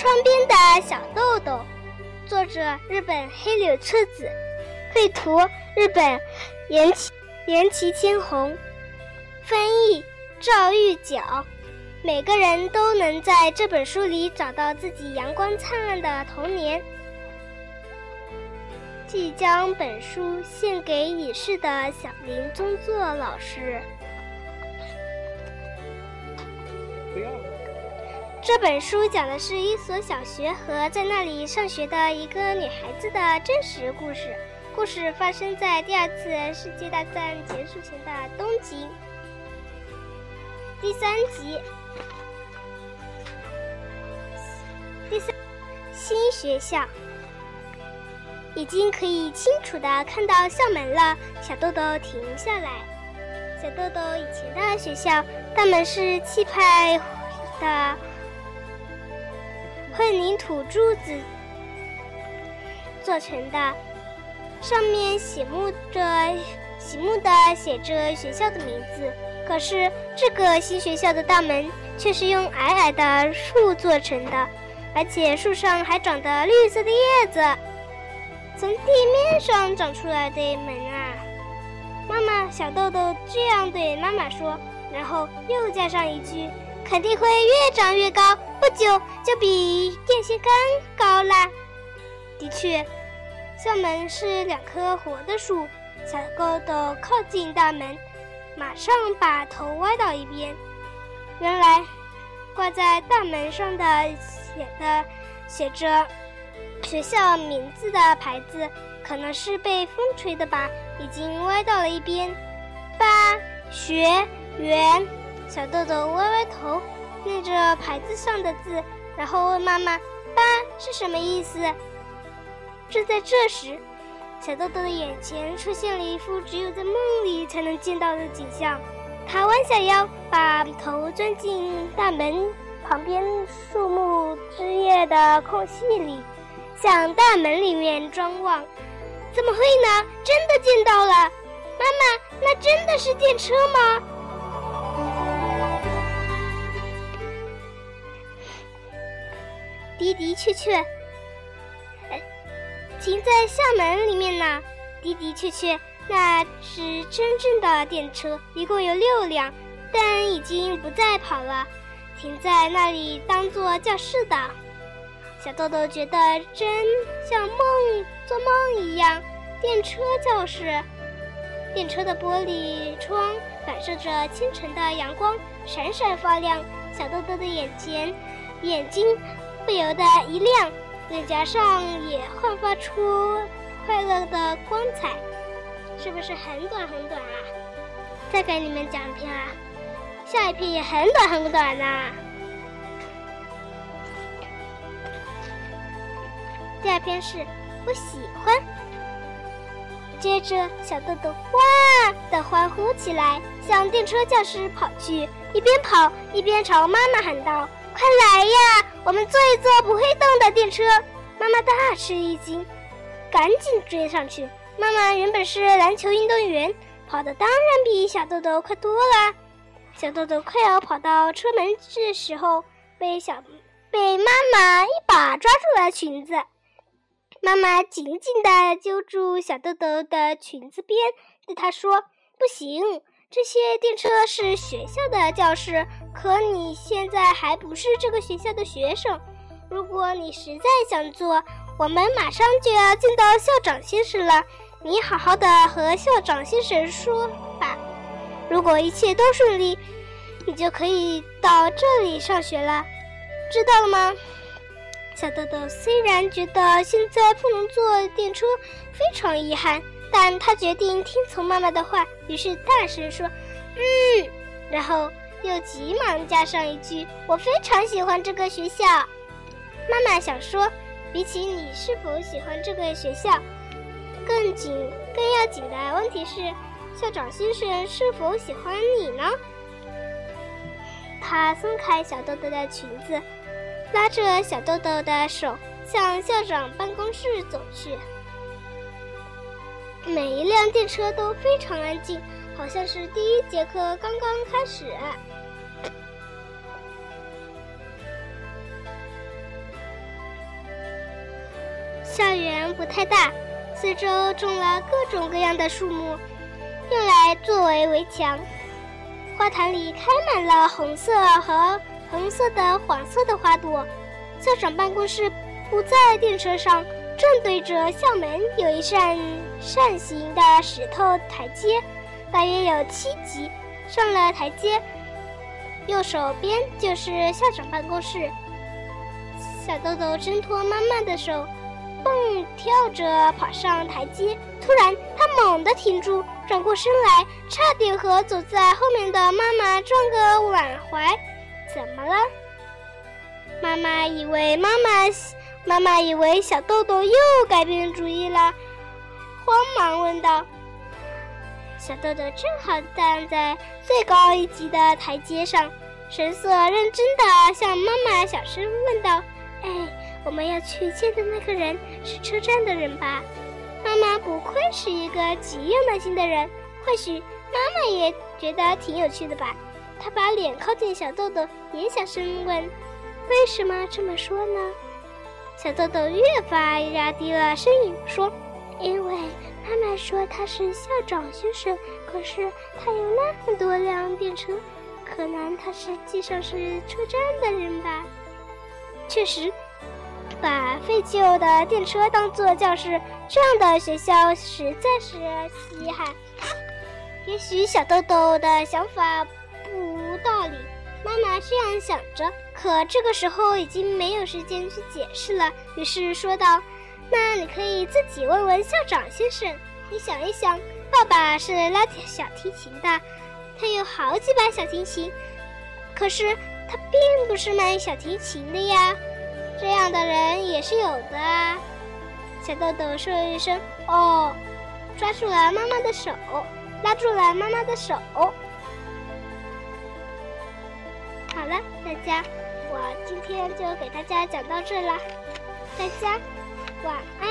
窗边的小豆豆，作者日本黑柳彻子，绘图日本岩崎岩崎千红，翻译赵玉角。每个人都能在这本书里找到自己阳光灿烂的童年。即将本书献给已逝的小林宗作老师。这本书讲的是一所小学和在那里上学的一个女孩子的真实故事。故事发生在第二次世界大战结束前的东京。第三集，第三新学校已经可以清楚的看到校门了。小豆豆停下来。小豆豆以前的学校大门是气派的。混凝土柱子做成的，上面醒目着、醒目的写着学校的名字。可是这个新学校的大门却是用矮矮的树做成的，而且树上还长着绿色的叶子，从地面上长出来的门啊！妈妈，小豆豆这样对妈妈说，然后又加上一句。肯定会越长越高，不久就比电线杆高啦。的确，校门是两棵活的树。小豆豆靠近大门，马上把头歪到一边。原来，挂在大门上的写的写着学校名字的牌子，可能是被风吹的吧，已经歪到了一边。八学园。小豆豆歪歪头，念着牌子上的字，然后问妈妈：“八是什么意思？”正在这时，小豆豆的眼前出现了一幅只有在梦里才能见到的景象。他弯下腰，把头钻进大门旁边树木枝叶的空隙里，向大门里面张望。怎么会呢？真的见到了！妈妈，那真的是电车吗？的的确确，停在校门里面呢。的的确确，那是真正的电车，一共有六辆，但已经不再跑了，停在那里当做教室的。小豆豆觉得真像梦做梦一样。电车教室，电车的玻璃窗反射着清晨的阳光，闪闪发亮。小豆豆的眼前，眼睛。不由得一亮，脸颊上也焕发出快乐的光彩，是不是很短很短啊？再给你们讲一篇啊，下一篇也很短很短呢。第二篇是我喜欢。接着，小豆豆哇的欢呼起来，向电车教室跑去，一边跑一边朝妈妈喊道。快来呀！我们坐一坐不会动的电车。妈妈大吃一惊，赶紧追上去。妈妈原本是篮球运动员，跑的当然比小豆豆快多了。小豆豆快要跑到车门的时候，被小被妈妈一把抓住了裙子。妈妈紧紧地揪住小豆豆的裙子边，对他说：“不行。”这些电车是学校的教室，可你现在还不是这个学校的学生。如果你实在想坐，我们马上就要见到校长先生了。你好好的和校长先生说吧。如果一切都顺利，你就可以到这里上学了。知道了吗？小豆豆虽然觉得现在不能坐电车，非常遗憾。但他决定听从妈妈的话，于是大声说：“嗯。”然后又急忙加上一句：“我非常喜欢这个学校。”妈妈想说，比起你是否喜欢这个学校，更紧、更要紧的问题是，校长先生是否喜欢你呢？他松开小豆豆的裙子，拉着小豆豆的手向校长办公室走去。每一辆电车都非常安静，好像是第一节课刚刚开始。校园不太大，四周种了各种各样的树木，用来作为围墙。花坛里开满了红色和红色的、黄色的花朵。校长办公室不在电车上，正对着校门有一扇扇形的石头台阶，大约有七级。上了台阶，右手边就是校长办公室。小豆豆挣脱妈妈的手，蹦跳着跑上台阶。突然，他猛地停住，转过身来，差点和走在后面的妈妈撞个满怀。怎么了？妈妈以为妈妈，妈妈以为小豆豆又改变主意了，慌忙问道。小豆豆正好站在最高一级的台阶上，神色认真地向妈妈小声问道：“哎，我们要去见的那个人是车站的人吧？”妈妈不愧是一个极有耐心的人，或许妈妈也觉得挺有趣的吧。她把脸靠近小豆豆，也小声问：“为什么这么说呢？”小豆豆越发压低了声音说：“因为。”妈妈说他是校长先生，可是他有那么多辆电车，可能他实际上是车站的人吧。确实，把废旧的电车当做教室，这样的学校实在是稀罕。也许小豆豆的想法不无道理，妈妈这样想着。可这个时候已经没有时间去解释了，于是说道。那你可以自己问问校长先生。你想一想，爸爸是拉小提琴的，他有好几把小提琴，可是他并不是卖小提琴的呀。这样的人也是有的啊。小豆豆说了一声“哦”，抓住了妈妈的手，拉住了妈妈的手。好了，大家，我今天就给大家讲到这了，大家。晚安。